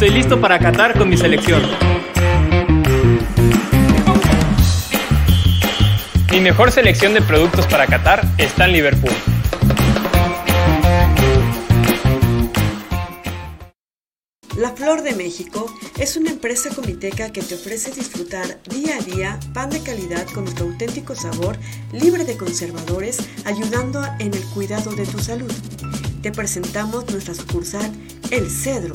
Estoy listo para Qatar con mi selección. Mi mejor selección de productos para Qatar está en Liverpool. La Flor de México es una empresa comiteca que te ofrece disfrutar día a día pan de calidad con nuestro auténtico sabor, libre de conservadores, ayudando en el cuidado de tu salud. Te presentamos nuestra sucursal El Cedro,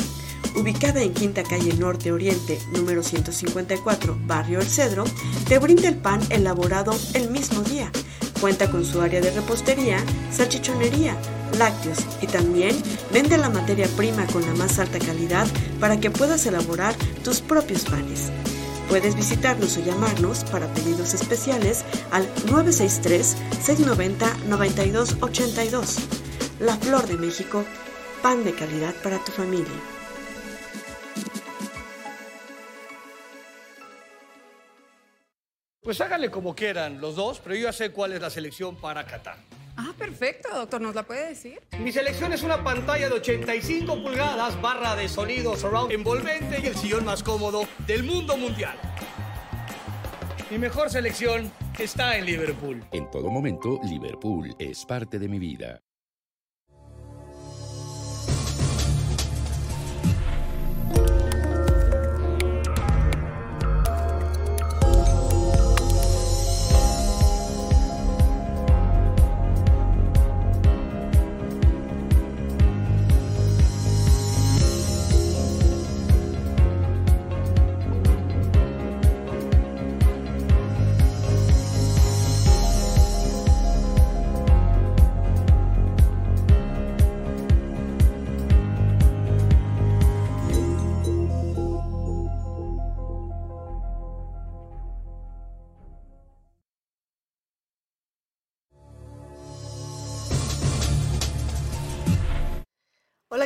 ubicada en Quinta Calle Norte Oriente, número 154, Barrio El Cedro, te brinda el pan elaborado el mismo día. Cuenta con su área de repostería, salchichonería, lácteos y también vende la materia prima con la más alta calidad para que puedas elaborar tus propios panes. Puedes visitarnos o llamarnos para pedidos especiales al 963-690-9282. La Flor de México, pan de calidad para tu familia. Pues háganle como quieran los dos, pero yo ya sé cuál es la selección para Qatar. Ah, perfecto, doctor. ¿Nos la puede decir? Mi selección es una pantalla de 85 pulgadas, barra de sonido surround envolvente y el sillón más cómodo del mundo mundial. Mi mejor selección está en Liverpool. En todo momento, Liverpool es parte de mi vida.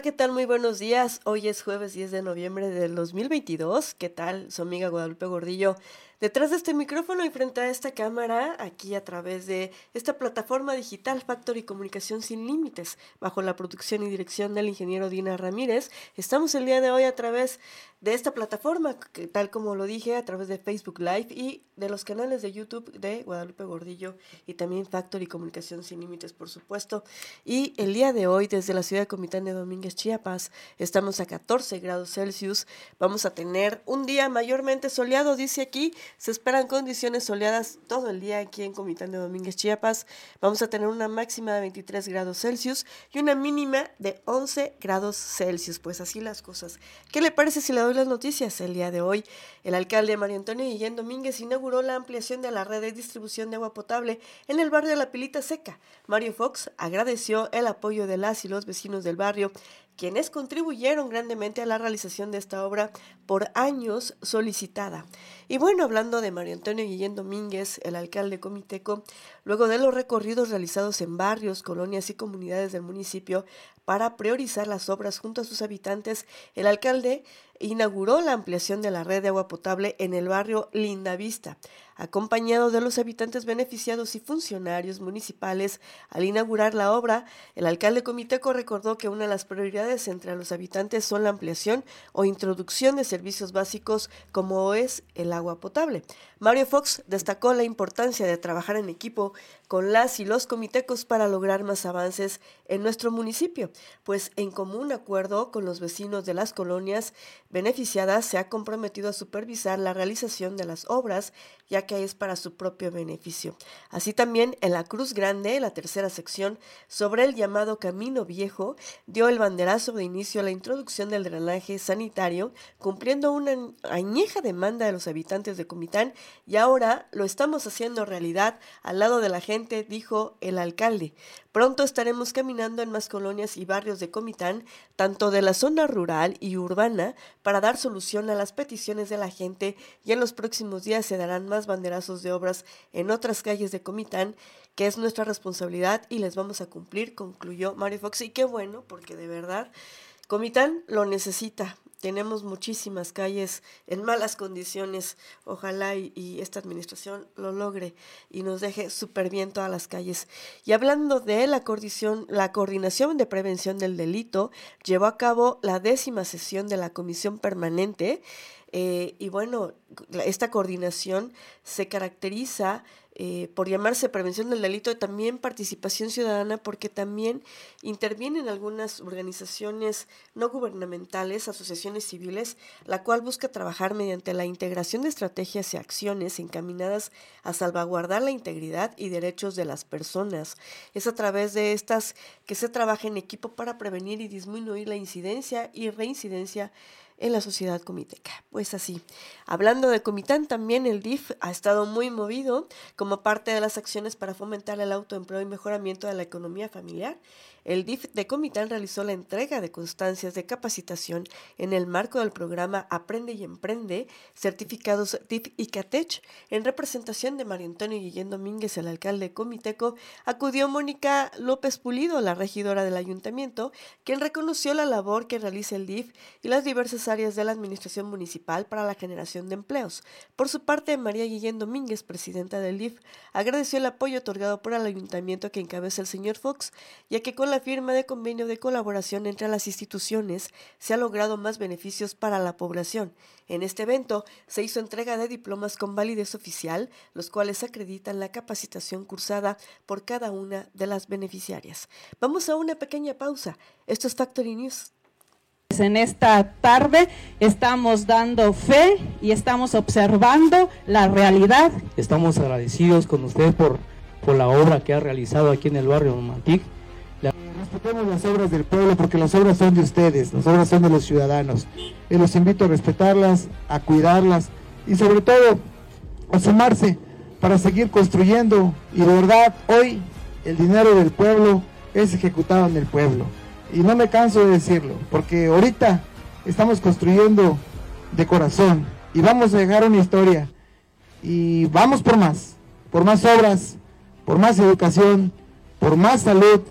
¿Qué tal? Muy buenos días. Hoy es jueves 10 de noviembre del 2022. ¿Qué tal? Su amiga Guadalupe Gordillo. Detrás de este micrófono y frente a esta cámara, aquí a través de esta plataforma digital Factory Comunicación Sin Límites, bajo la producción y dirección del ingeniero Dina Ramírez, estamos el día de hoy a través de esta plataforma, que, tal como lo dije, a través de Facebook Live y de los canales de YouTube de Guadalupe Gordillo y también Factory Comunicación Sin Límites, por supuesto. Y el día de hoy, desde la ciudad de Comitán de Domínguez, Chiapas, estamos a 14 grados Celsius. Vamos a tener un día mayormente soleado, dice aquí. Se esperan condiciones soleadas todo el día aquí en Comitán de Domínguez, Chiapas. Vamos a tener una máxima de 23 grados Celsius y una mínima de 11 grados Celsius. Pues así las cosas. ¿Qué le parece si le doy las noticias el día de hoy? El alcalde Mario Antonio Guillén Domínguez inauguró la ampliación de la red de distribución de agua potable en el barrio de La Pilita Seca. Mario Fox agradeció el apoyo de las y los vecinos del barrio quienes contribuyeron grandemente a la realización de esta obra por años solicitada. Y bueno, hablando de Mario Antonio Guillén Domínguez, el alcalde comiteco, luego de los recorridos realizados en barrios, colonias y comunidades del municipio para priorizar las obras junto a sus habitantes, el alcalde inauguró la ampliación de la red de agua potable en el barrio Lindavista, acompañado de los habitantes beneficiados y funcionarios municipales. Al inaugurar la obra, el alcalde comiteco recordó que una de las prioridades entre los habitantes son la ampliación o introducción de servicios básicos como es el agua potable. Mario Fox destacó la importancia de trabajar en equipo con las y los comitecos para lograr más avances en nuestro municipio, pues en común acuerdo con los vecinos de las colonias beneficiadas se ha comprometido a supervisar la realización de las obras, ya que es para su propio beneficio. Así también en la Cruz Grande, la tercera sección, sobre el llamado Camino Viejo, dio el banderazo de inicio a la introducción del drenaje sanitario, cumpliendo una añeja demanda de los habitantes de Comitán, y ahora lo estamos haciendo realidad al lado de la gente, dijo el alcalde. Pronto estaremos caminando en más colonias y barrios de Comitán, tanto de la zona rural y urbana, para dar solución a las peticiones de la gente y en los próximos días se darán más banderazos de obras en otras calles de Comitán, que es nuestra responsabilidad y les vamos a cumplir, concluyó Mario Fox. Y qué bueno, porque de verdad Comitán lo necesita. tenemos muchísimas calles en malas condiciones. Ojalá y, esta administración lo logre y nos deje súper bien todas las calles. Y hablando de la coordinación, la coordinación de prevención del delito, llevó a cabo la décima sesión de la Comisión Permanente. Eh, y bueno, esta coordinación se caracteriza eh, por llamarse prevención del delito, también participación ciudadana, porque también intervienen algunas organizaciones no gubernamentales, asociaciones civiles, la cual busca trabajar mediante la integración de estrategias y acciones encaminadas a salvaguardar la integridad y derechos de las personas. Es a través de estas que se trabaja en equipo para prevenir y disminuir la incidencia y reincidencia en la sociedad comiteca. Pues así, hablando de Comitán, también el DIF ha estado muy movido como parte de las acciones para fomentar el autoempleo y mejoramiento de la economía familiar el DIF de Comitán realizó la entrega de constancias de capacitación en el marco del programa Aprende y Emprende, certificados DIF y CATECH. En representación de Mario Antonio Guillén Domínguez, el alcalde comiteco, acudió Mónica López Pulido, la regidora del ayuntamiento, quien reconoció la labor que realiza el DIF y las diversas áreas de la administración municipal para la generación de empleos. Por su parte, María Guillén Domínguez, presidenta del DIF, agradeció el apoyo otorgado por el ayuntamiento que encabeza el señor Fox, ya que con la firma de convenio de colaboración entre las instituciones se ha logrado más beneficios para la población. En este evento se hizo entrega de diplomas con validez oficial, los cuales acreditan la capacitación cursada por cada una de las beneficiarias. Vamos a una pequeña pausa. Esto es Factory News. En esta tarde estamos dando fe y estamos observando la realidad. Estamos agradecidos con usted por, por la obra que ha realizado aquí en el barrio Mantic respetemos las obras del pueblo porque las obras son de ustedes, las obras son de los ciudadanos. Y los invito a respetarlas, a cuidarlas y sobre todo a sumarse para seguir construyendo. Y de verdad, hoy el dinero del pueblo es ejecutado en el pueblo. Y no me canso de decirlo, porque ahorita estamos construyendo de corazón y vamos a dejar una historia. Y vamos por más, por más obras, por más educación, por más salud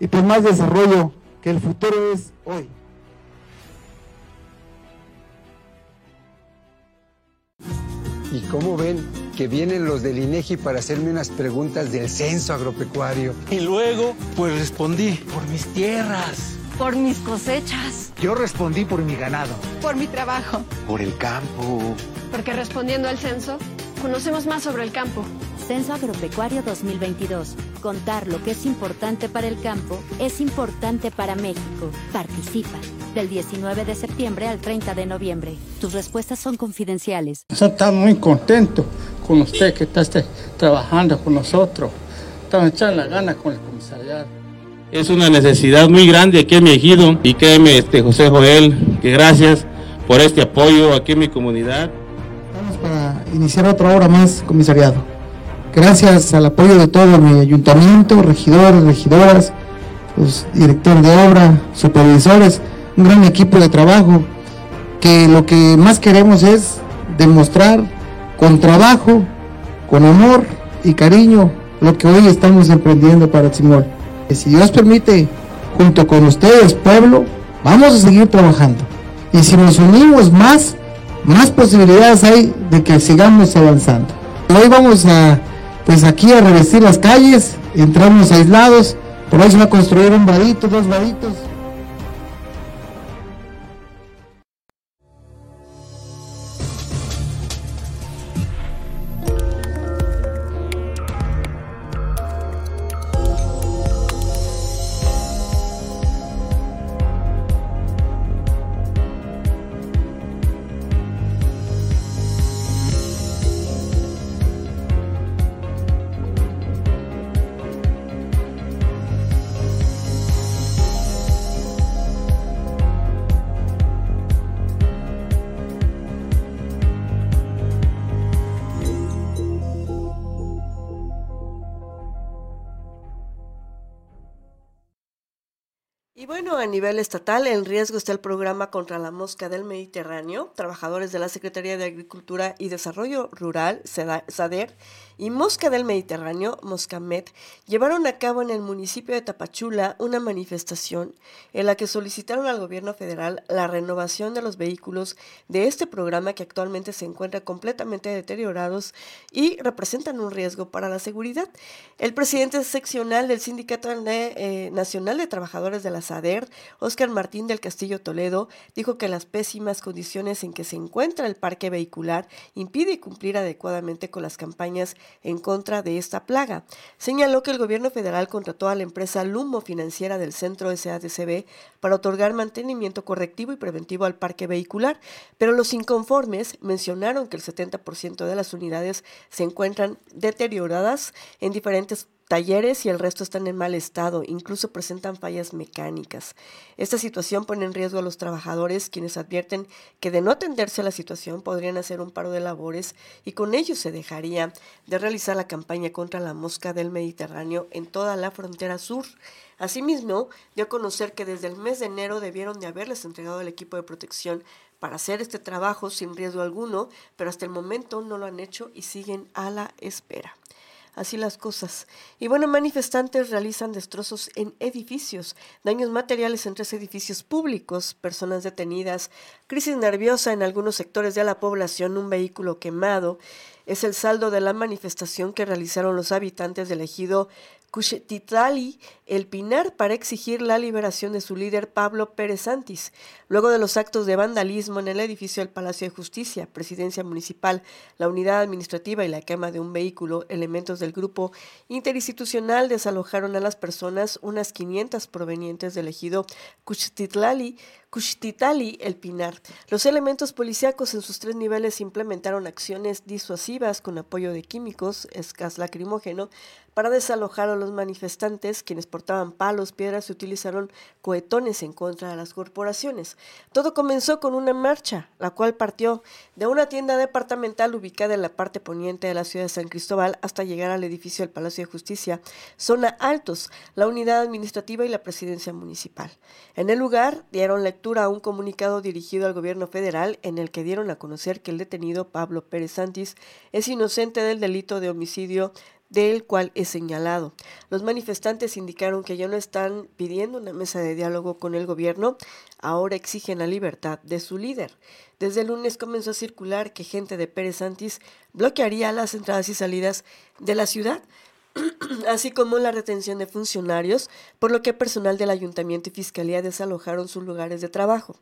y por más desarrollo que el futuro es hoy. ¿Y cómo ven que vienen los del INEGI para hacerme unas preguntas del censo agropecuario? Y luego, pues respondí por mis tierras. Por mis cosechas. Yo respondí por mi ganado. Por mi trabajo. Por el campo. Porque respondiendo al censo, conocemos más sobre el campo. Censo Agropecuario 2022. Contar lo que es importante para el campo es importante para México. Participa. Del 19 de septiembre al 30 de noviembre. Tus respuestas son confidenciales. Estamos muy contentos con usted que está este, trabajando con nosotros. Estamos echando la gana con el comisariado. Es una necesidad muy grande aquí en mi ejido y créeme, este José Joel, que gracias por este apoyo aquí en mi comunidad. Estamos para iniciar otra obra más, comisariado gracias al apoyo de todo mi ayuntamiento, regidores, regidoras, los directores de obra, supervisores, un gran equipo de trabajo, que lo que más queremos es demostrar con trabajo, con amor y cariño lo que hoy estamos emprendiendo para Señor. Y si Dios permite, junto con ustedes, pueblo, vamos a seguir trabajando. Y si nos unimos más, más posibilidades hay de que sigamos avanzando. Hoy vamos a pues aquí a revestir las calles, entramos aislados, por ahí se va a construir un vadito, dos vaditos. A nivel estatal, en riesgo está el programa contra la mosca del Mediterráneo. Trabajadores de la Secretaría de Agricultura y Desarrollo Rural, SADER, y Mosca del Mediterráneo, Moscamet, llevaron a cabo en el municipio de Tapachula una manifestación en la que solicitaron al gobierno federal la renovación de los vehículos de este programa que actualmente se encuentra completamente deteriorados y representan un riesgo para la seguridad. El presidente seccional del Sindicato eh, Nacional de Trabajadores de la SADER, Óscar Martín del Castillo Toledo, dijo que las pésimas condiciones en que se encuentra el parque vehicular impide cumplir adecuadamente con las campañas en contra de esta plaga. Señaló que el gobierno federal contrató a la empresa Lumo Financiera del Centro SADCB para otorgar mantenimiento correctivo y preventivo al parque vehicular, pero los inconformes mencionaron que el 70% de las unidades se encuentran deterioradas en diferentes talleres y el resto están en mal estado, incluso presentan fallas mecánicas. Esta situación pone en riesgo a los trabajadores, quienes advierten que de no atenderse a la situación podrían hacer un paro de labores y con ello se dejaría de realizar la campaña contra la mosca del Mediterráneo en toda la frontera sur. Asimismo, dio a conocer que desde el mes de enero debieron de haberles entregado el equipo de protección para hacer este trabajo sin riesgo alguno, pero hasta el momento no lo han hecho y siguen a la espera así las cosas. Y bueno, manifestantes realizan destrozos en edificios, daños materiales en tres edificios públicos, personas detenidas, crisis nerviosa en algunos sectores de la población, un vehículo quemado. Es el saldo de la manifestación que realizaron los habitantes del ejido Cuchetitlali, El Pinar, para exigir la liberación de su líder Pablo Pérez Santis, luego de los actos de vandalismo en el edificio del Palacio de Justicia, Presidencia Municipal, la unidad administrativa y la quema de un vehículo, elementos del grupo interinstitucional desalojaron a las personas, unas 500 provenientes del ejido Cuchetitlali, Cuchtitali, El Pinar. Los elementos policíacos en sus tres niveles implementaron acciones disuasivas con apoyo de químicos, escas lacrimógeno, para desalojar a los manifestantes, quienes portaban palos, piedras y utilizaron cohetones en contra de las corporaciones. Todo comenzó con una marcha, la cual partió de una tienda departamental ubicada en la parte poniente de la ciudad de San Cristóbal hasta llegar al edificio del Palacio de Justicia, zona Altos, la unidad administrativa y la presidencia municipal. En el lugar dieron lectura a un comunicado dirigido al gobierno federal en el que dieron a conocer que el detenido Pablo Pérez Santis es inocente del delito de homicidio del cual es señalado. Los manifestantes indicaron que ya no están pidiendo una mesa de diálogo con el gobierno, ahora exigen la libertad de su líder. Desde el lunes comenzó a circular que gente de Pérez Santis bloquearía las entradas y salidas de la ciudad, así como la retención de funcionarios, por lo que personal del ayuntamiento y fiscalía desalojaron sus lugares de trabajo.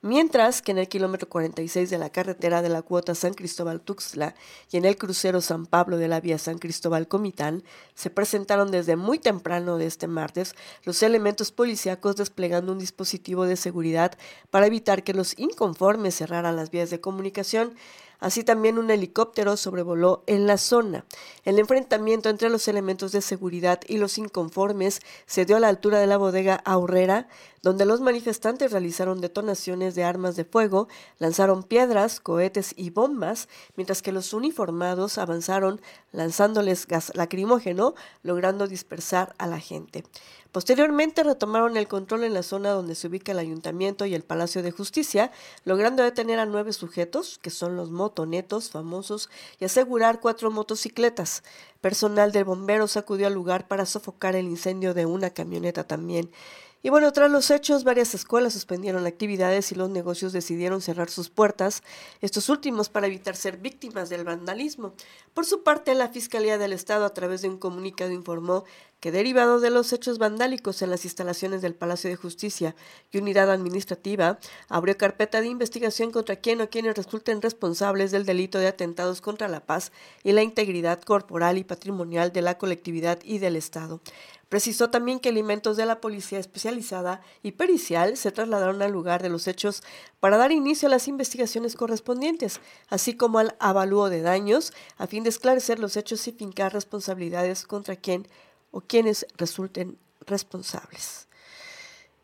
Mientras que en el kilómetro 46 de la carretera de la cuota San Cristóbal Tuxtla y en el crucero San Pablo de la vía San Cristóbal Comitán se presentaron desde muy temprano de este martes los elementos policíacos desplegando un dispositivo de seguridad para evitar que los inconformes cerraran las vías de comunicación Así también un helicóptero sobrevoló en la zona. El enfrentamiento entre los elementos de seguridad y los inconformes se dio a la altura de la bodega Aurrera, donde los manifestantes realizaron detonaciones de armas de fuego, lanzaron piedras, cohetes y bombas, mientras que los uniformados avanzaron lanzándoles gas lacrimógeno, logrando dispersar a la gente. Posteriormente retomaron el control en la zona donde se ubica el ayuntamiento y el Palacio de Justicia, logrando detener a nueve sujetos, que son los motonetos famosos, y asegurar cuatro motocicletas. Personal de bomberos acudió al lugar para sofocar el incendio de una camioneta también. Y bueno, tras los hechos, varias escuelas suspendieron actividades y los negocios decidieron cerrar sus puertas, estos últimos para evitar ser víctimas del vandalismo. Por su parte, la Fiscalía del Estado, a través de un comunicado, informó que derivado de los hechos vandálicos en las instalaciones del Palacio de Justicia y Unidad Administrativa, abrió carpeta de investigación contra quien o quienes resulten responsables del delito de atentados contra la paz y la integridad corporal y patrimonial de la colectividad y del Estado. Precisó también que elementos de la Policía Especializada y Pericial se trasladaron al lugar de los hechos para dar inicio a las investigaciones correspondientes, así como al avalúo de daños, a fin de esclarecer los hechos y fincar responsabilidades contra quien o quienes resulten responsables.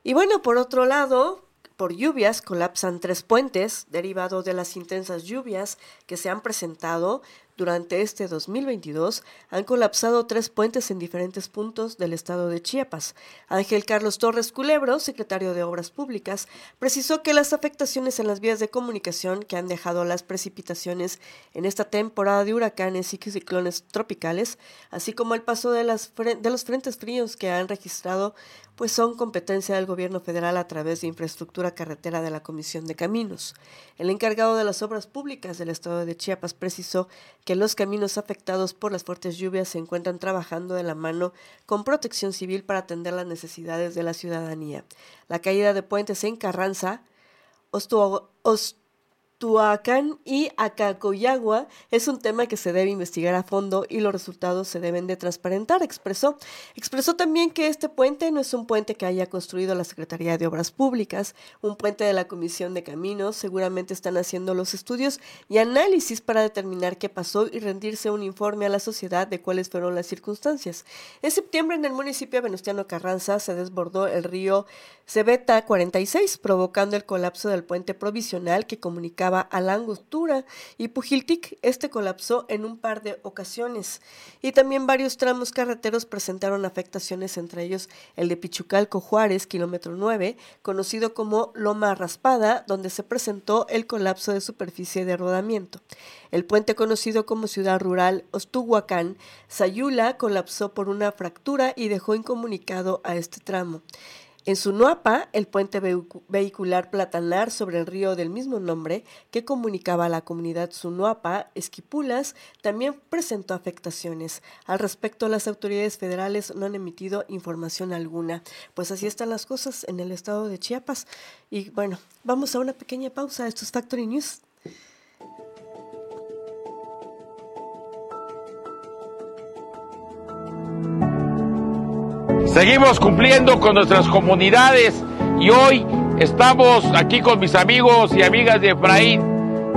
Y bueno, por otro lado, por lluvias colapsan tres puentes, derivado de las intensas lluvias que se han presentado Durante este 2022 han colapsado tres puentes en diferentes puntos del estado de Chiapas. Ángel Carlos Torres Culebro, secretario de Obras Públicas, precisó que las afectaciones en las vías de comunicación que han dejado las precipitaciones en esta temporada de huracanes y ciclones tropicales, así como el paso de, las, de los frentes fríos que han registrado pues son competencia del gobierno federal a través de infraestructura carretera de la Comisión de Caminos. El encargado de las obras públicas del estado de Chiapas precisó que los caminos afectados por las fuertes lluvias se encuentran trabajando de la mano con protección civil para atender las necesidades de la ciudadanía. La caída de puentes en Carranza, Tuacán y Acacoyagua es un tema que se debe investigar a fondo y los resultados se deben de transparentar, expresó. Expresó también que este puente no es un puente que haya construido la Secretaría de Obras Públicas, un puente de la Comisión de Caminos, seguramente están haciendo los estudios y análisis para determinar qué pasó y rendirse un informe a la sociedad de cuáles fueron las circunstancias. En septiembre en el municipio de Venustiano Carranza se desbordó el río Cebeta 46, provocando el colapso del puente provisional que comunicaba a la y Pujiltic este colapsó en un par de ocasiones. Y también varios tramos carreteros presentaron afectaciones, entre ellos el de Pichucalco Juárez, kilómetro 9, conocido como Loma Raspada, donde se presentó el colapso de superficie de rodamiento. El puente conocido como ciudad rural Ostuhuacán, Sayula, colapsó por una fractura y dejó incomunicado a este tramo. En Sunuapa, el puente vehicular platanar sobre el río del mismo nombre, que comunicaba a la comunidad Sunuapa, Esquipulas, también presentó afectaciones. Al respecto, las autoridades federales no han emitido información alguna. Pues así están las cosas en el estado de Chiapas. Y bueno, vamos a una pequeña pausa. Esto es Factory News. Seguimos cumpliendo con nuestras comunidades y hoy estamos aquí con mis amigos y amigas de Efraín,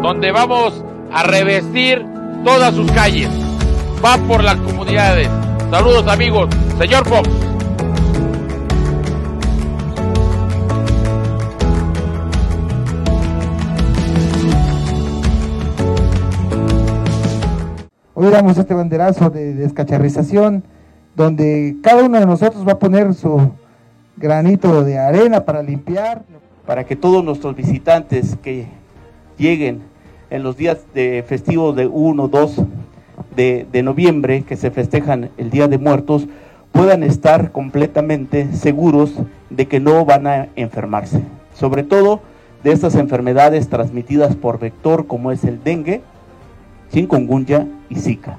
donde vamos a revestir todas sus calles. Va por las comunidades. Saludos amigos. Señor Fox. Hoy damos este banderazo de descacharrización donde cada uno de nosotros va a poner su granito de arena para limpiar. Para que todos nuestros visitantes que lleguen en los días de festivos de 1, 2 de, noviembre, que se festejan el Día de Muertos, puedan estar completamente seguros de que no van a enfermarse. Sobre todo de estas enfermedades transmitidas por vector como es el dengue, chikungunya y zika.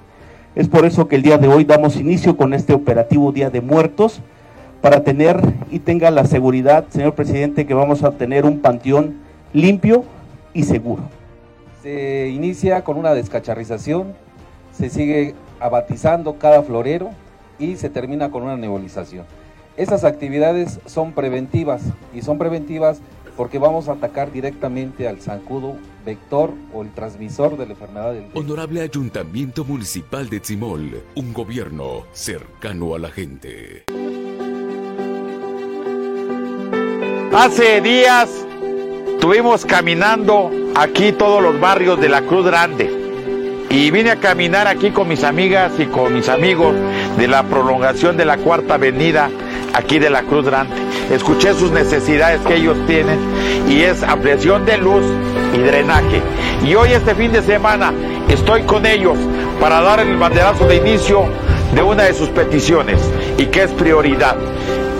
Es por eso que el día de hoy damos inicio con este operativo Día de Muertos para tener y tenga la seguridad, señor presidente, que vamos a tener un panteón limpio y seguro. Se inicia con una descacharrización, se sigue abatizando cada florero y se termina con una nebulización. Estas actividades son preventivas y son preventivas porque vamos a atacar directamente al zancudo vector o el transmisor de la enfermedad del Honorable Ayuntamiento Municipal de Tzimol, un gobierno cercano a la gente. Hace días estuvimos caminando aquí todos los barrios de la Cruz Grande y vine a caminar aquí con mis amigas y con mis amigos de la prolongación de la Cuarta Avenida aquí de la Cruz Grande. Escuché sus necesidades que ellos tienen y es ampliación de luz y drenaje. Y hoy este fin de semana estoy con ellos para dar el banderazo de inicio de una de sus peticiones y que es prioridad,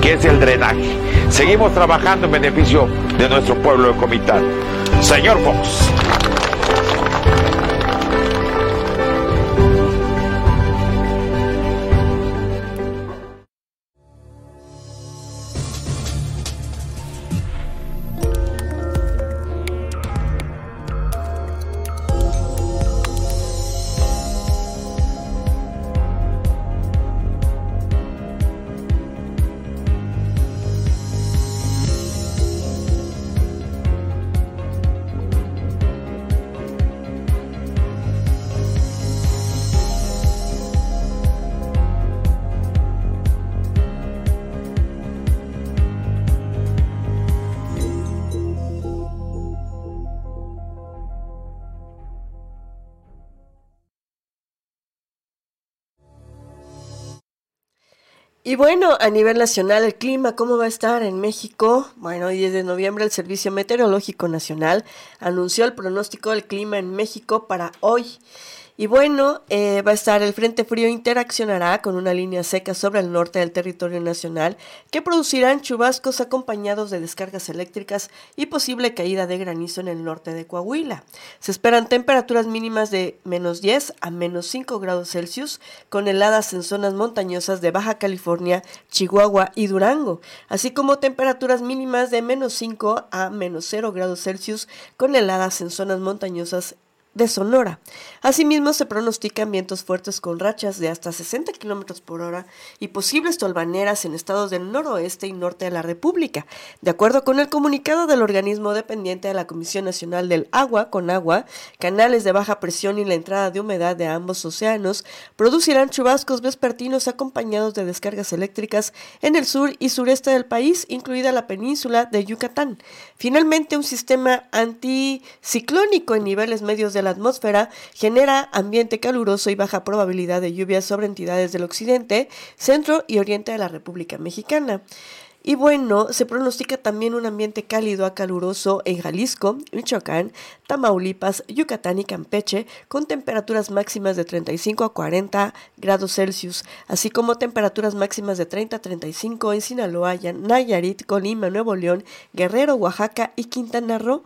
que es el drenaje. Seguimos trabajando en beneficio de nuestro pueblo de Comitán. Señor Fox. Y bueno, a nivel nacional, el clima, ¿cómo va a estar en México? Bueno, hoy 10 de noviembre el Servicio Meteorológico Nacional anunció el pronóstico del clima en México para hoy. Y bueno, eh, va a estar el Frente Frío interaccionará con una línea seca sobre el norte del territorio nacional que producirán chubascos acompañados de descargas eléctricas y posible caída de granizo en el norte de Coahuila. Se esperan temperaturas mínimas de menos 10 a menos 5 grados Celsius con heladas en zonas montañosas de Baja California, Chihuahua y Durango, así como temperaturas mínimas de menos 5 a menos 0 grados Celsius con heladas en zonas montañosas de Sonora. Asimismo, se pronostican vientos fuertes con rachas de hasta 60 kilómetros por hora y posibles tolvaneras en estados del noroeste y norte de la República. De acuerdo con el comunicado del organismo dependiente de la Comisión Nacional del Agua, con agua, canales de baja presión y la entrada de humedad de ambos océanos producirán chubascos vespertinos acompañados de descargas eléctricas en el sur y sureste del país, incluida la península de Yucatán. Finalmente, un sistema anticiclónico en niveles medios de la atmósfera genera ambiente caluroso y baja probabilidad de lluvias sobre entidades del occidente, centro y oriente de la República Mexicana. Y bueno, se pronostica también un ambiente cálido a caluroso en Jalisco, Michoacán, Tamaulipas, Yucatán y Campeche, con temperaturas máximas de 35 a 40 grados Celsius, así como temperaturas máximas de 30 a 35 en Sinaloa, Nayarit, Colima, Nuevo León, Guerrero, Oaxaca y Quintana Roo.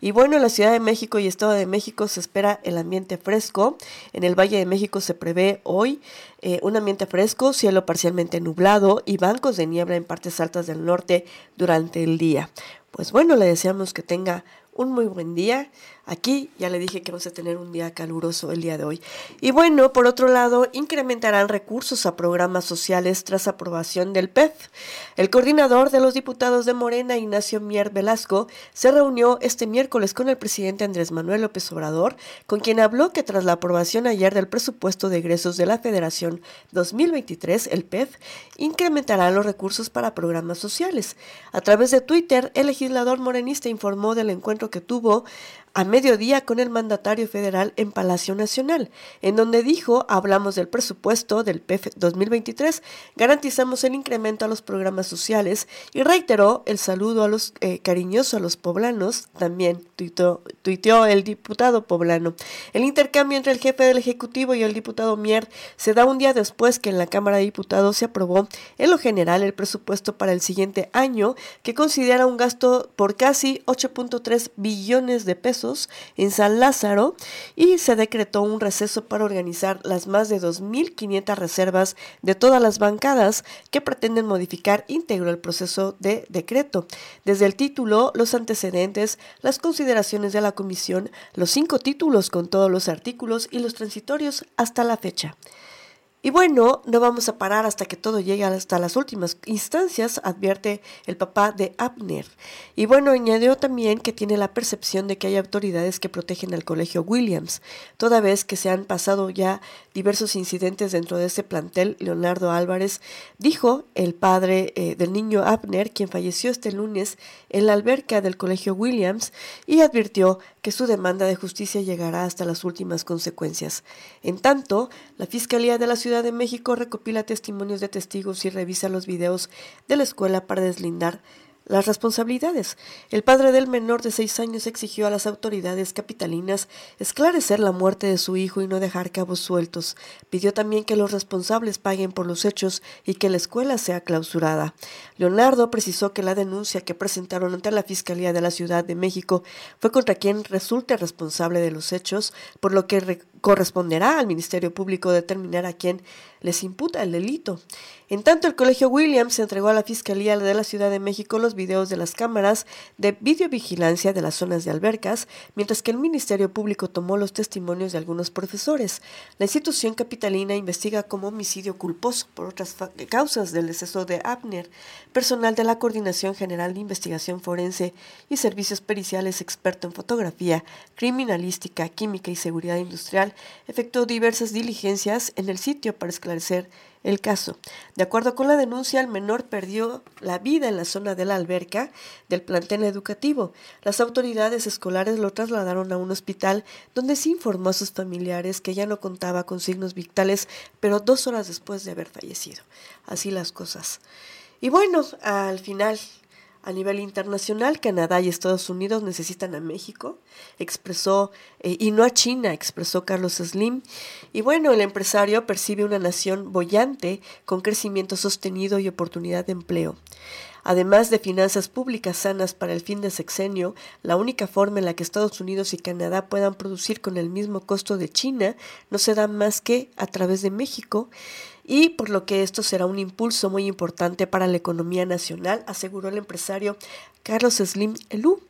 Y bueno, en la Ciudad de México y Estado de México se espera el ambiente fresco. En el Valle de México se prevé hoy eh, un ambiente fresco, cielo parcialmente nublado y bancos de niebla en partes altas del norte durante el día. Pues bueno, le deseamos que tenga un muy buen día. Aquí ya le dije que vamos a tener un día caluroso el día de hoy. Y bueno, por otro lado, incrementarán recursos a programas sociales tras aprobación del PEF. El coordinador de los diputados de Morena, Ignacio Mier Velasco, se reunió este miércoles con el presidente Andrés Manuel López Obrador, con quien habló que tras la aprobación ayer del presupuesto de egresos de la Federación 2023, el PEF, incrementará los recursos para programas sociales. A través de Twitter, el legislador morenista informó del encuentro que tuvo a mediodía con el mandatario federal en Palacio Nacional, en donde dijo, hablamos del presupuesto del PEF 2023, garantizamos el incremento a los programas sociales y reiteró el saludo a los eh, cariñoso a los poblanos, también tuiteó, el diputado poblano. El intercambio entre el jefe del Ejecutivo y el diputado Mier se da un día después que en la Cámara de Diputados se aprobó en lo general el presupuesto para el siguiente año, que considera un gasto por casi 8.3 billones de pesos en San Lázaro y se decretó un receso para organizar las más de 2.500 reservas de todas las bancadas que pretenden modificar íntegro el proceso de decreto. Desde el título, los antecedentes, las consideraciones de la comisión, los cinco títulos con todos los artículos y los transitorios hasta la fecha. Y bueno, no vamos a parar hasta que todo llegue hasta las últimas instancias, advierte el papá de Abner. Y bueno, añadió también que tiene la percepción de que hay autoridades que protegen al colegio Williams, toda vez que se han pasado ya diversos incidentes dentro de ese plantel. Leonardo Álvarez dijo, el padre eh, del niño Abner, quien falleció este lunes en la alberca del colegio Williams, y advirtió que su demanda de justicia llegará hasta las últimas consecuencias. En tanto, la Fiscalía de la Ciudad de México recopila testimonios de testigos y revisa los videos de la escuela para deslindar las responsabilidades. El padre del menor de seis años exigió a las autoridades capitalinas esclarecer la muerte de su hijo y no dejar cabos sueltos. Pidió también que los responsables paguen por los hechos y que la escuela sea clausurada. Leonardo precisó que la denuncia que presentaron ante la Fiscalía de la Ciudad de México fue contra quien resulte responsable de los hechos, por lo que corresponderá al Ministerio Público determinar a quién les imputa el delito. En tanto, el Colegio Williams entregó a la Fiscalía de la Ciudad de México los videos de las cámaras de videovigilancia de las zonas de albercas, mientras que el Ministerio Público tomó los testimonios de algunos profesores. La institución capitalina investiga como homicidio culposo por otras causas del deceso de Abner. Personal de la Coordinación General de Investigación Forense y Servicios Periciales experto en fotografía, criminalística, química y seguridad industrial Efectuó diversas diligencias en el sitio para esclarecer el caso. De acuerdo con la denuncia, el menor perdió la vida en la zona de la alberca del plantel educativo. Las autoridades escolares lo trasladaron a un hospital donde se informó a sus familiares que ya no contaba con signos vitales, pero dos horas después de haber fallecido. Así las cosas. Y bueno, al final a nivel internacional, Canadá y Estados Unidos necesitan a México, expresó, eh, y no a China, expresó Carlos Slim. Y bueno, el empresario percibe una nación bollante con crecimiento sostenido y oportunidad de empleo. Además de finanzas públicas sanas para el fin de sexenio, la única forma en la que Estados Unidos y Canadá puedan producir con el mismo costo de China no se da más que a través de México y por lo que esto será un impulso muy importante para la economía nacional, aseguró el empresario Carlos Slim Elú.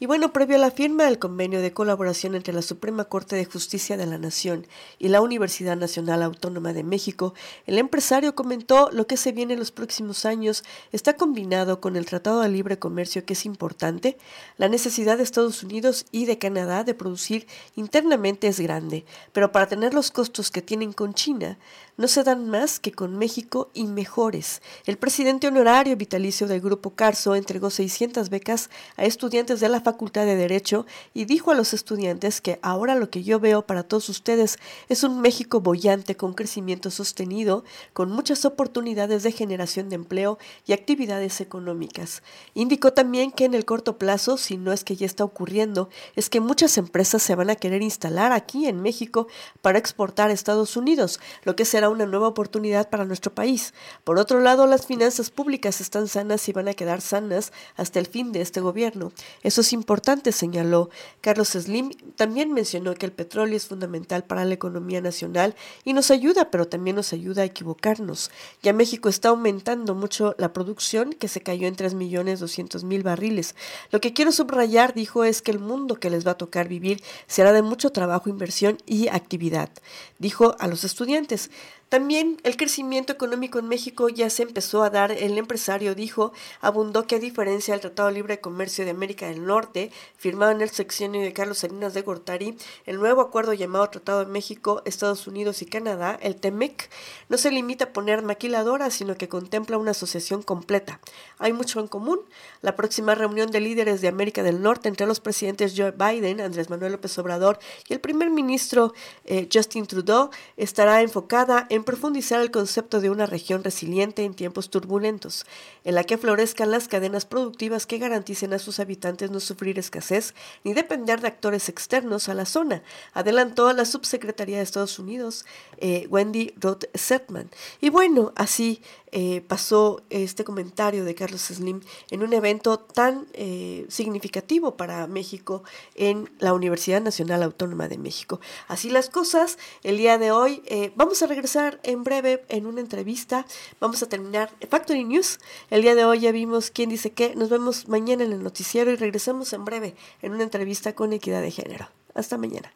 Y bueno, previo a la firma del convenio de colaboración entre la Suprema Corte de Justicia de la Nación y la Universidad Nacional Autónoma de México, el empresario comentó lo que se viene en los próximos años está combinado con el Tratado de Libre Comercio que es importante. La necesidad de Estados Unidos y de Canadá de producir internamente es grande, pero para tener los costos que tienen con China, no se dan más que con México y mejores. El presidente honorario vitalicio del Grupo Carso entregó 600 becas a estudiantes de la de Derecho y dijo a los estudiantes que ahora lo que yo veo para todos ustedes es un México bollante con crecimiento sostenido, con muchas oportunidades de generación de empleo y actividades económicas. Indicó también que en el corto plazo, si no es que ya está ocurriendo, es que muchas empresas se van a querer instalar aquí en México para exportar a Estados Unidos, lo que será una nueva oportunidad para nuestro país. Por otro lado, las finanzas públicas están sanas y van a quedar sanas hasta el fin de este gobierno. Eso importante, señaló. Carlos Slim también mencionó que el petróleo es fundamental para la economía nacional y nos ayuda, pero también nos ayuda a equivocarnos. Ya México está aumentando mucho la producción, que se cayó en 3 millones 200 mil barriles. Lo que quiero subrayar, dijo, es que el mundo que les va a tocar vivir será de mucho trabajo, inversión y actividad. Dijo a los estudiantes, también el crecimiento económico en México ya se empezó a dar. El empresario dijo, abundó que a diferencia del Tratado Libre de Comercio de América del Norte, firmado en el sexenio de Carlos Salinas de Gortari, el nuevo acuerdo llamado Tratado de México, Estados Unidos y Canadá, el TEMEC, no se limita a poner maquiladoras, sino que contempla una asociación completa. Hay mucho en común. La próxima reunión de líderes de América del Norte entre los presidentes Joe Biden, Andrés Manuel López Obrador y el primer ministro eh, Justin Trudeau estará enfocada en profundizar el concepto de una región resiliente en tiempos turbulentos, en la que florezcan las cadenas productivas que garanticen a sus habitantes no sufrir escasez ni depender de actores externos a la zona, adelantó la subsecretaría de Estados Unidos, eh, Wendy Roth Setman. Y bueno, así eh, pasó este comentario de Carlos Slim en un evento tan eh, significativo para México en la Universidad Nacional Autónoma de México. Así las cosas, el día de hoy vamos a regresar en breve en una entrevista. Vamos a terminar Factory News. El día de hoy ya vimos quién dice qué. Nos vemos mañana en el noticiero y regresamos en breve en una entrevista con equidad de género. Hasta mañana.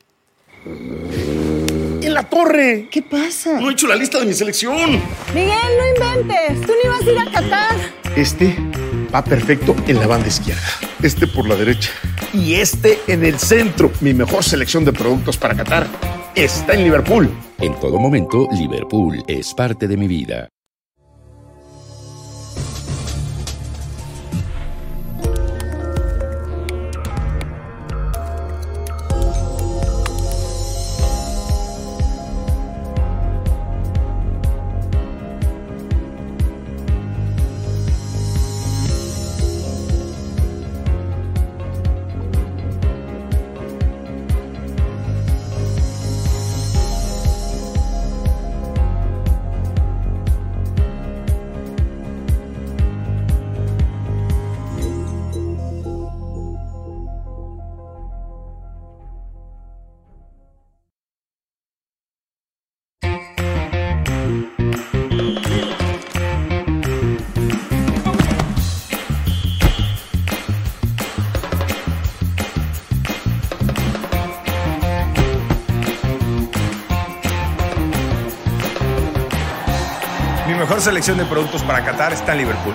¡En la torre! ¿Qué pasa? No he hecho la lista de mi selección. Miguel, no inventes. Tú ni vas a ir a Qatar. Este va perfecto en la banda izquierda. Este por la derecha. Y este en el centro. Mi mejor selección de productos para Qatar está en Liverpool. En todo momento, Liverpool es parte de mi vida. Selección de productos para Qatar está en Liverpool.